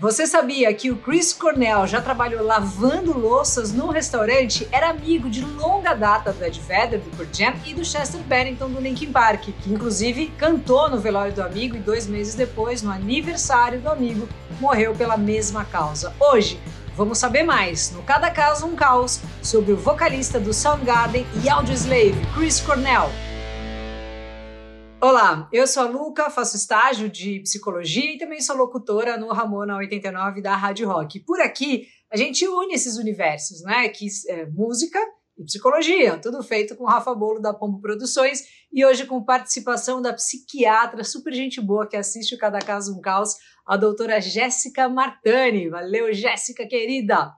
Você sabia que o Chris Cornell já trabalhou lavando louças num restaurante? Era amigo de longa data do Ed Vedder, do Pearl Jam, e do Chester Bennington, do Linkin Park, que inclusive cantou no velório do amigo e dois meses depois, no aniversário do amigo, morreu pela mesma causa. Hoje, Vamos saber mais no Cada Caso um Caos sobre o vocalista do Soundgarden e Audioslave, Chris Cornell. Olá, eu sou a Luca, faço estágio de psicologia e também sou locutora no Ramona 89 da Rádio Rock. Por aqui, a gente une esses universos, né? Que é música e psicologia, tudo feito com Rafa Bolo da Pombo Produções e hoje com participação da psiquiatra super gente boa que assiste o Cada Caso um Caos, a doutora Jéssica Martani. Valeu, Jéssica querida!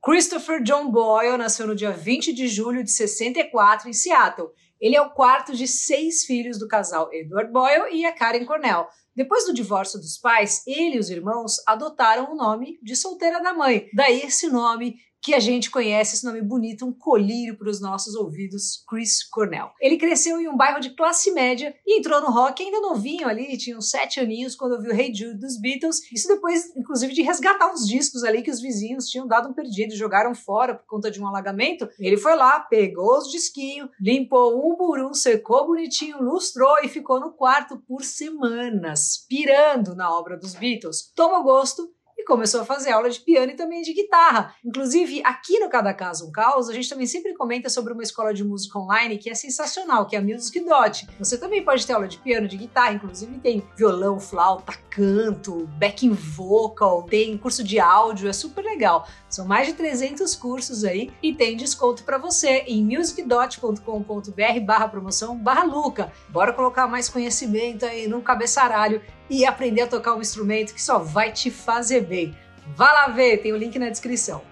Christopher John Boyle nasceu no dia 20 de julho de 64 em Seattle ele é o quarto de seis filhos do casal Edward Boyle e a Karen Cornell. Depois do divórcio dos pais, ele e os irmãos adotaram o nome de solteira da mãe. Daí esse nome que a gente conhece esse nome bonito, um colírio para os nossos ouvidos, Chris Cornell. Ele cresceu em um bairro de classe média e entrou no rock ainda novinho ali, tinha uns sete aninhos quando ouviu Hey Jude dos Beatles. Isso depois, inclusive, de resgatar uns discos ali que os vizinhos tinham dado um perdido, jogaram fora por conta de um alagamento. Ele foi lá, pegou os disquinhos, limpou um por um, secou bonitinho, lustrou e ficou no quarto por semanas, pirando na obra dos Beatles. Tomou gosto começou a fazer aula de piano e também de guitarra. Inclusive, aqui no Cada Caso um Caos, a gente também sempre comenta sobre uma escola de música online que é sensacional, que é a Music Dot. Você também pode ter aula de piano, de guitarra, inclusive tem violão, flauta, canto, backing vocal, tem curso de áudio, é super legal. São mais de 300 cursos aí e tem desconto para você em musicdot.com.br barra promoção barra Luca. Bora colocar mais conhecimento aí no cabeçaralho e aprender a tocar um instrumento que só vai te fazer bem. Vá lá ver, tem o link na descrição.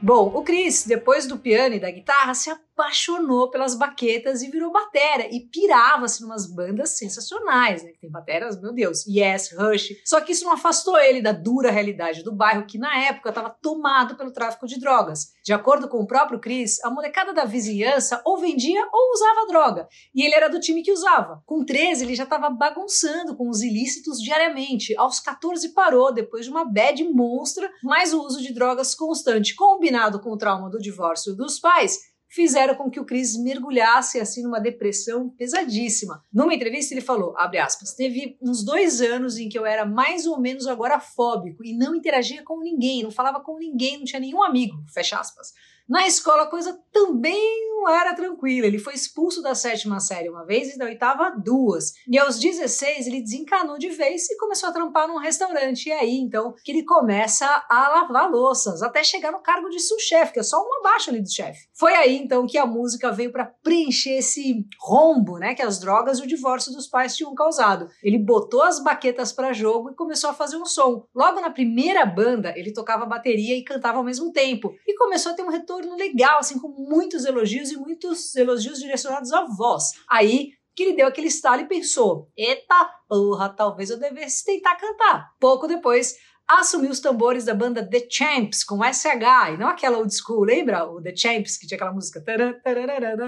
Bom, o Chris, depois do piano e da guitarra, se apaixonou pelas baquetas e virou batera e pirava-se numas bandas sensacionais, né? Que tem bateras, meu Deus, Yes, Rush. Só que isso não afastou ele da dura realidade do bairro que na época estava tomado pelo tráfico de drogas. De acordo com o próprio Chris, a molecada da vizinhança ou vendia ou usava droga, e ele era do time que usava. Com 13, ele já estava bagunçando com os ilícitos diariamente. Aos 14 parou depois de uma bad monstra, mas o uso de drogas constante combinado com o trauma do divórcio dos pais fizeram com que o Chris mergulhasse assim numa depressão pesadíssima. Numa entrevista ele falou, aspas, teve uns dois anos em que eu era mais ou menos agorafóbico e não interagia com ninguém, não falava com ninguém, não tinha nenhum amigo, fecha aspas. Na escola a coisa também não era tranquila. Ele foi expulso da sétima série uma vez e da oitava duas. E aos 16 ele desencanou de vez e começou a trampar num restaurante. E aí então que ele começa a lavar louças até chegar no cargo de sous-chefe, que é só uma abaixo ali do chefe. Foi aí então que a música veio para preencher esse rombo, né, que as drogas e o divórcio dos pais tinham causado. Ele botou as baquetas para jogo e começou a fazer um som. Logo na primeira banda, ele tocava bateria e cantava ao mesmo tempo e começou a ter um retorno legal, assim, com muitos elogios e muitos elogios direcionados à voz. Aí que ele deu aquele estalo e pensou: eita porra, talvez eu devesse tentar cantar. Pouco depois, assumiu os tambores da banda The Champs com SH, e não aquela old school, lembra? O The Champs, que tinha aquela música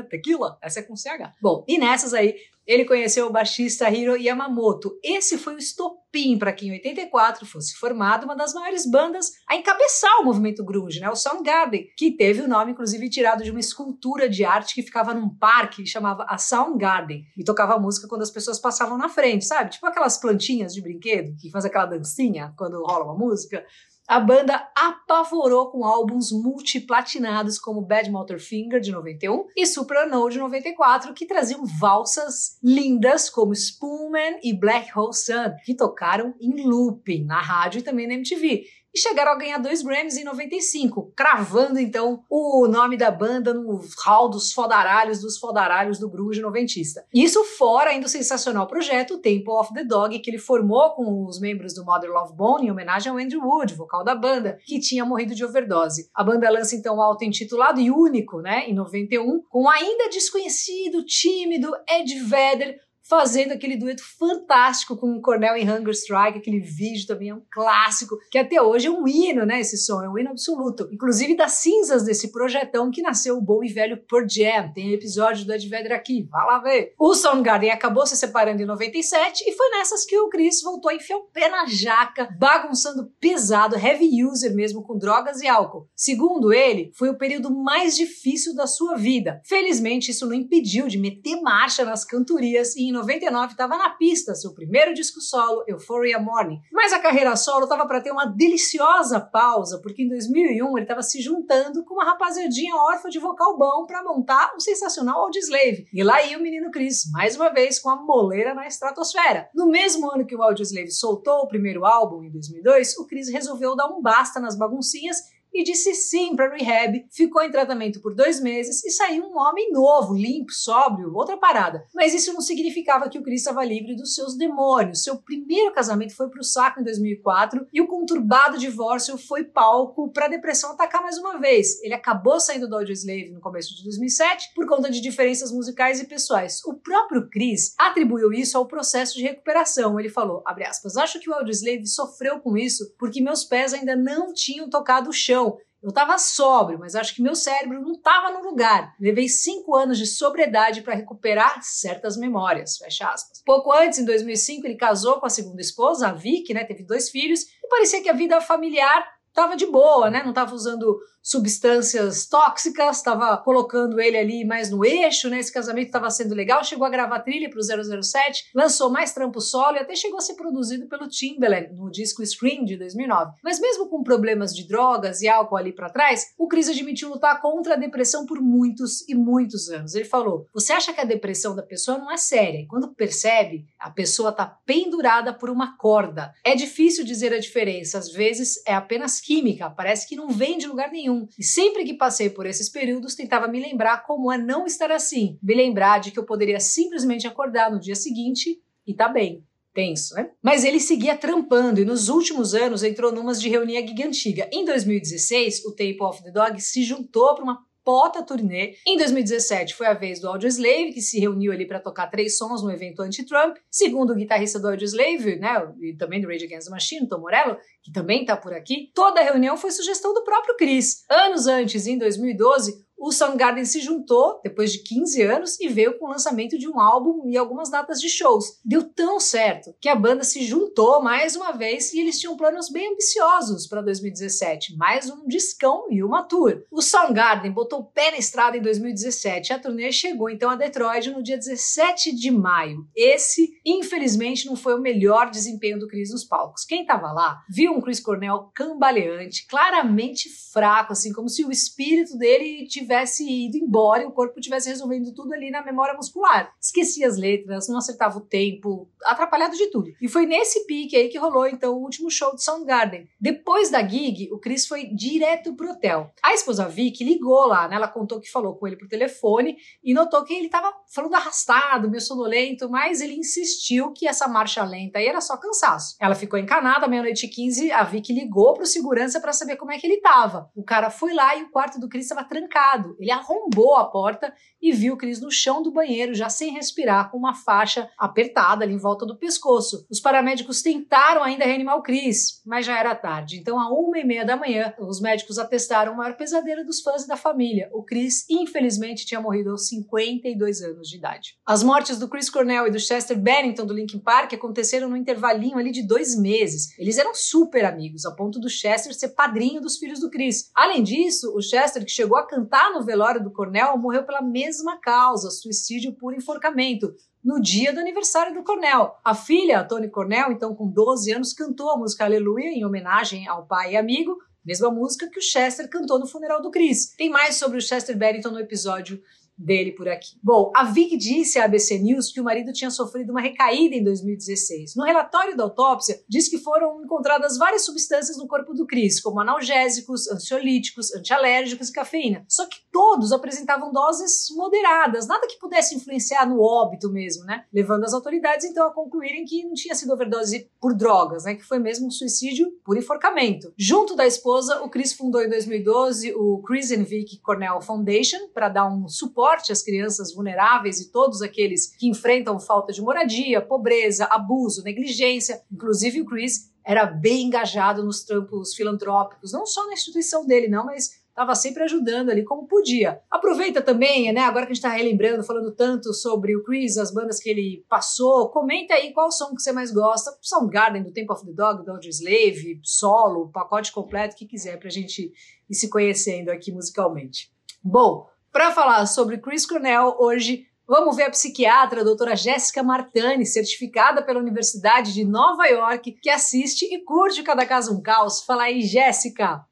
Tequila? Essa é com CH. Bom, e nessas aí, ele conheceu o baixista Hiro Yamamoto. Esse foi o estopim para que em 84 fosse formada uma das maiores bandas a encabeçar o movimento grunge, né? o Soundgarden, que teve o nome inclusive tirado de uma escultura de arte que ficava num parque e chamava a Soundgarden e tocava música quando as pessoas passavam na frente, sabe? Tipo aquelas plantinhas de brinquedo que faz aquela dancinha quando rola uma música. A banda apavorou com álbuns multiplatinados como Bad Motorfinger de 91 e Soprano de 94, que traziam valsas lindas como Spoonman e Black Hole Sun, que tocaram em looping na rádio e também na MTV e chegaram a ganhar dois Grammys em 95, cravando então o nome da banda no hall dos fodaralhos dos fodaralhos do grunge noventista. Isso fora ainda o sensacional projeto Temple of the Dog, que ele formou com os membros do Mother Love Bone em homenagem ao Andrew Wood, vocal da banda, que tinha morrido de overdose. A banda lança então o auto-intitulado e único, né, em 91, com o ainda desconhecido, tímido Ed Vedder fazendo aquele dueto fantástico com o Cornell em Hunger Strike, aquele vídeo também é um clássico, que até hoje é um hino, né? Esse som é um hino absoluto. Inclusive das cinzas desse projetão que nasceu o bom e velho Pearl Jam. Tem episódio do Ed Vedder aqui, vá lá ver. O Soundgarden acabou se separando em 97 e foi nessas que o Chris voltou a enfiar o pé na jaca, bagunçando pesado, heavy user mesmo com drogas e álcool. Segundo ele, foi o período mais difícil da sua vida. Felizmente, isso não impediu de meter marcha nas cantorias e 99 estava na pista, seu primeiro disco solo, Euphoria Morning. Mas a carreira solo estava para ter uma deliciosa pausa, porque em 2001 ele estava se juntando com uma rapaziadinha órfã de vocal bom para montar o sensacional Audioslave. E lá ia o menino Chris, mais uma vez com a moleira na estratosfera. No mesmo ano que o Audioslave soltou o primeiro álbum, em 2002, o Chris resolveu dar um basta nas baguncinhas e disse sim para rehab, ficou em tratamento por dois meses e saiu um homem novo, limpo, sóbrio, outra parada. Mas isso não significava que o Chris estava livre dos seus demônios. Seu primeiro casamento foi para o saco em 2004 e o conturbado divórcio foi palco para a depressão atacar mais uma vez. Ele acabou saindo do Audioslave no começo de 2007 por conta de diferenças musicais e pessoais. O próprio Chris atribuiu isso ao processo de recuperação. Ele falou, aspas, acho que o Audioslave sofreu com isso porque meus pés ainda não tinham tocado o chão eu estava sóbrio, mas acho que meu cérebro não estava no lugar. Levei cinco anos de sobriedade para recuperar certas memórias. Fecha aspas. Pouco antes, em 2005, ele casou com a segunda esposa, a Vicky, né? Teve dois filhos e parecia que a vida familiar estava de boa, né? Não estava usando substâncias tóxicas, estava colocando ele ali mais no eixo, né? Esse casamento estava sendo legal, chegou a gravar trilha para o 007, lançou mais trampo solo e até chegou a ser produzido pelo Timbaland no disco Scream de 2009. Mas mesmo com problemas de drogas e álcool ali para trás, o Chris admitiu lutar contra a depressão por muitos e muitos anos. Ele falou: "Você acha que a depressão da pessoa não é séria e quando percebe, a pessoa está pendurada por uma corda. É difícil dizer a diferença, às vezes é apenas química, parece que não vem de lugar nenhum. E sempre que passei por esses períodos, tentava me lembrar como é não estar assim. Me lembrar de que eu poderia simplesmente acordar no dia seguinte e tá bem tenso, né? Mas ele seguia trampando e nos últimos anos entrou numas de reunir a. Em 2016, o Tape of the Dog se juntou para uma pota turnê. Em 2017 foi a vez do Audioslave, que se reuniu ali para tocar três sons no evento anti-Trump. Segundo o guitarrista do Audioslave, né, e também do Rage Against the Machine, Tom Morello, que também está por aqui, toda a reunião foi sugestão do próprio Chris. Anos antes, em 2012, o Soundgarden se juntou depois de 15 anos e veio com o lançamento de um álbum e algumas datas de shows. Deu tão certo que a banda se juntou mais uma vez e eles tinham planos bem ambiciosos para 2017, mais um discão e uma tour. O Soundgarden botou o pé na estrada em 2017. A turnê chegou então a Detroit no dia 17 de maio. Esse, infelizmente, não foi o melhor desempenho do Chris nos palcos. Quem estava lá viu um Chris Cornell cambaleante, claramente fraco, assim como se o espírito dele tivesse tivesse ido embora e o corpo tivesse resolvendo tudo ali na memória muscular. Esquecia as letras, não acertava o tempo, atrapalhado de tudo. E foi nesse pique aí que rolou então o último show de Soundgarden. Depois da gig, o Chris foi direto pro hotel. A esposa Vicky ligou lá, né? Ela contou que falou com ele por telefone e notou que ele tava falando arrastado, meio sonolento, mas ele insistiu que essa marcha lenta aí era só cansaço. Ela ficou encanada, meia-noite e 15, a Vicky ligou pro segurança para saber como é que ele tava. O cara foi lá e o quarto do Chris estava trancado Ele arrombou a porta e viu Cris no chão do banheiro, já sem respirar, com uma faixa apertada ali em volta do pescoço. Os paramédicos tentaram ainda reanimar o Cris, mas já era tarde. Então, a uma e meia da manhã, os médicos atestaram o maior pesadelo dos fãs e da família. O Chris, infelizmente, tinha morrido aos 52 anos de idade. As mortes do Chris Cornell e do Chester Bennington do Linkin Park aconteceram no intervalinho ali de dois meses. Eles eram super amigos, a ponto do Chester ser padrinho dos filhos do Chris. Além disso, o Chester, que chegou a cantar no velório do Cornell morreu pela mesma causa, suicídio por enforcamento, no dia do aniversário do Cornell. A filha, Tony Cornell, então com 12 anos, cantou a música Aleluia em homenagem ao pai e amigo, mesma música que o Chester cantou no funeral do Chris. Tem mais sobre o Chester Bennington no episódio dele por aqui. Bom, a Vic disse à ABC News que o marido tinha sofrido uma recaída em 2016. No relatório da autópsia, diz que foram encontradas várias substâncias no corpo do Chris, como analgésicos, ansiolíticos, antialérgicos e cafeína. Só que todos apresentavam doses moderadas, nada que pudesse influenciar no óbito mesmo, né? Levando as autoridades então a concluírem que não tinha sido overdose por drogas, né? Que foi mesmo um suicídio por enforcamento. Junto da esposa, o Chris fundou em 2012 o Chris and Vic Cornell Foundation para dar um suporte suporte às crianças vulneráveis e todos aqueles que enfrentam falta de moradia, pobreza, abuso, negligência. Inclusive, o Chris era bem engajado nos trampos filantrópicos, não só na instituição dele, não, mas estava sempre ajudando ali como podia. Aproveita também, né, agora que a gente está relembrando, falando tanto sobre o Chris, as bandas que ele passou, comenta aí qual som que você mais gosta, Soundgarden, do Temple of the Dog, do Audioslave, solo, pacote completo, que quiser, para a gente ir se conhecendo aqui musicalmente. Bom, para falar sobre Chris Cornell, hoje Vamos ver a psiquiatra a doutora Jéssica Martani, certificada pela Universidade de Nova York, que assiste e curte Cada Caso um Caos. Fala aí, Jéssica!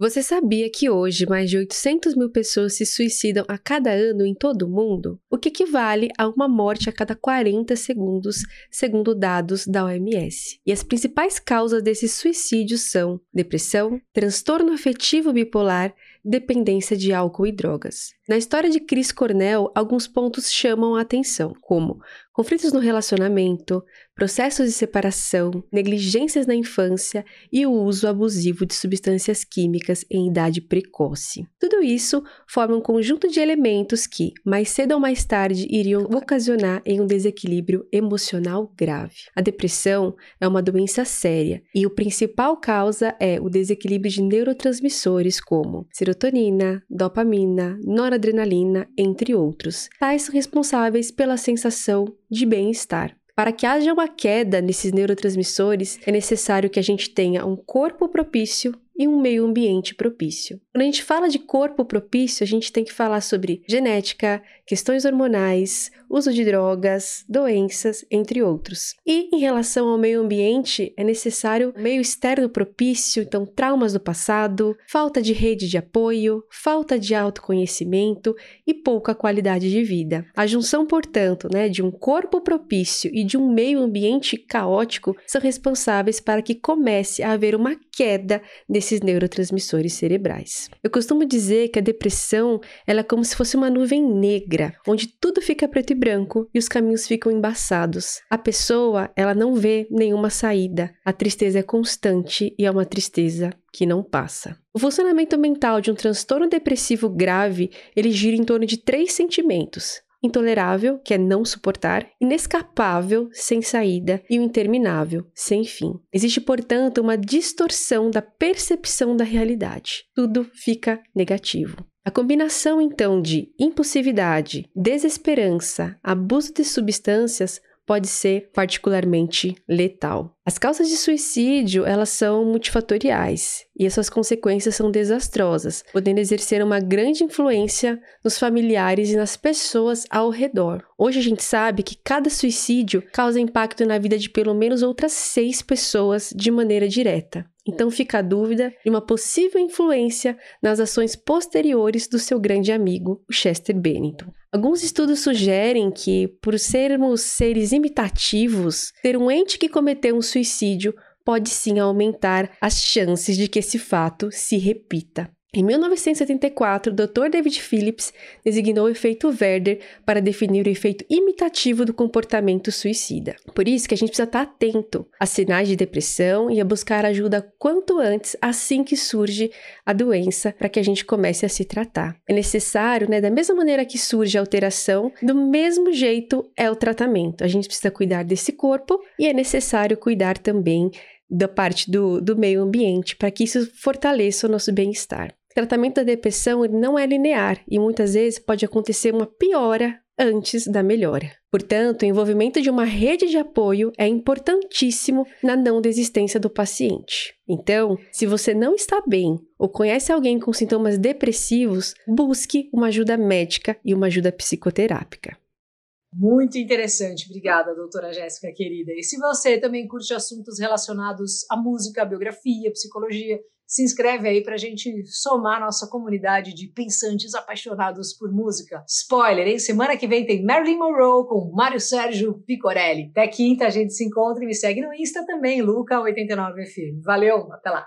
Você sabia que hoje mais de 800 mil pessoas se suicidam a cada ano em todo o mundo? O que equivale a uma morte a cada 40 segundos, segundo dados da OMS. E as principais causas desses suicídios são depressão, transtorno afetivo bipolar, dependência de álcool e drogas. Na história de Chris Cornell, alguns pontos chamam a atenção, como conflitos no relacionamento, processos de separação, negligências na infância e o uso abusivo de substâncias químicas em idade precoce. Tudo isso forma um conjunto de elementos que, mais cedo ou mais tarde, iriam ocasionar em um desequilíbrio emocional grave. A depressão é uma doença séria e o principal causa é o desequilíbrio de neurotransmissores como serotonina, dopamina, noradrenalina adrenalina, entre outros, tais responsáveis pela sensação de bem-estar. Para que haja uma queda nesses neurotransmissores, é necessário que a gente tenha um corpo propício e um meio ambiente propício. Quando a gente fala de corpo propício, a gente tem que falar sobre genética, questões hormonais, uso de drogas, doenças, entre outros. E em relação ao meio ambiente, é necessário meio externo propício, então traumas do passado, falta de rede de apoio, falta de autoconhecimento e pouca qualidade de vida. A junção, portanto, né, de um corpo propício e de um meio ambiente caótico são responsáveis para que comece a haver uma queda desses neurotransmissores cerebrais. Eu costumo dizer que a depressão ela é como se fosse uma nuvem negra, onde tudo fica preto e branco e os caminhos ficam embaçados. A pessoa, ela não vê nenhuma saída. A tristeza é constante e é uma tristeza que não passa. O funcionamento mental de um transtorno depressivo grave, ele gira em torno de três sentimentos: intolerável, que é não suportar, inescapável, sem saída, e o interminável, sem fim. Existe, portanto, uma distorção da percepção da realidade. Tudo fica negativo. A combinação então de impulsividade, desesperança, abuso de substâncias pode ser particularmente letal. As causas de suicídio, elas são multifatoriais e as suas consequências são desastrosas, podendo exercer uma grande influência nos familiares e nas pessoas ao redor. Hoje a gente sabe que cada suicídio causa impacto na vida de pelo menos outras seis pessoas de maneira direta. Então fica a dúvida de uma possível influência nas ações posteriores do seu grande amigo, o Chester Bennington. Alguns estudos sugerem que, por sermos seres imitativos, ter um ente que cometeu um suicídio pode sim aumentar as chances de que esse fato se repita. Em 1974, o Dr. David Phillips designou o efeito Werder para definir o efeito imitativo do comportamento suicida. Por isso que a gente precisa estar atento a sinais de depressão e a buscar ajuda quanto antes, assim que surge a doença, para que a gente comece a se tratar. É necessário, né, da mesma maneira que surge a alteração, do mesmo jeito é o tratamento. A gente precisa cuidar desse corpo e é necessário cuidar também da parte do, do meio ambiente para que isso fortaleça o nosso bem-estar. Tratamento da depressão não é linear e muitas vezes pode acontecer uma piora antes da melhora. Portanto, o envolvimento de uma rede de apoio é importantíssimo na não desistência do paciente. Então, se você não está bem ou conhece alguém com sintomas depressivos, busque uma ajuda médica e uma ajuda psicoterápica. Muito interessante, obrigada, doutora Jéssica querida. E se você também curte assuntos relacionados à música, à biografia, psicologia, se inscreve aí para a gente somar nossa comunidade de pensantes apaixonados por música. Spoiler, hein? Semana que vem tem Marilyn Monroe com Mário Sérgio Picorelli. Até quinta a gente se encontra e me segue no Insta também, Luca89FM. Valeu, até lá!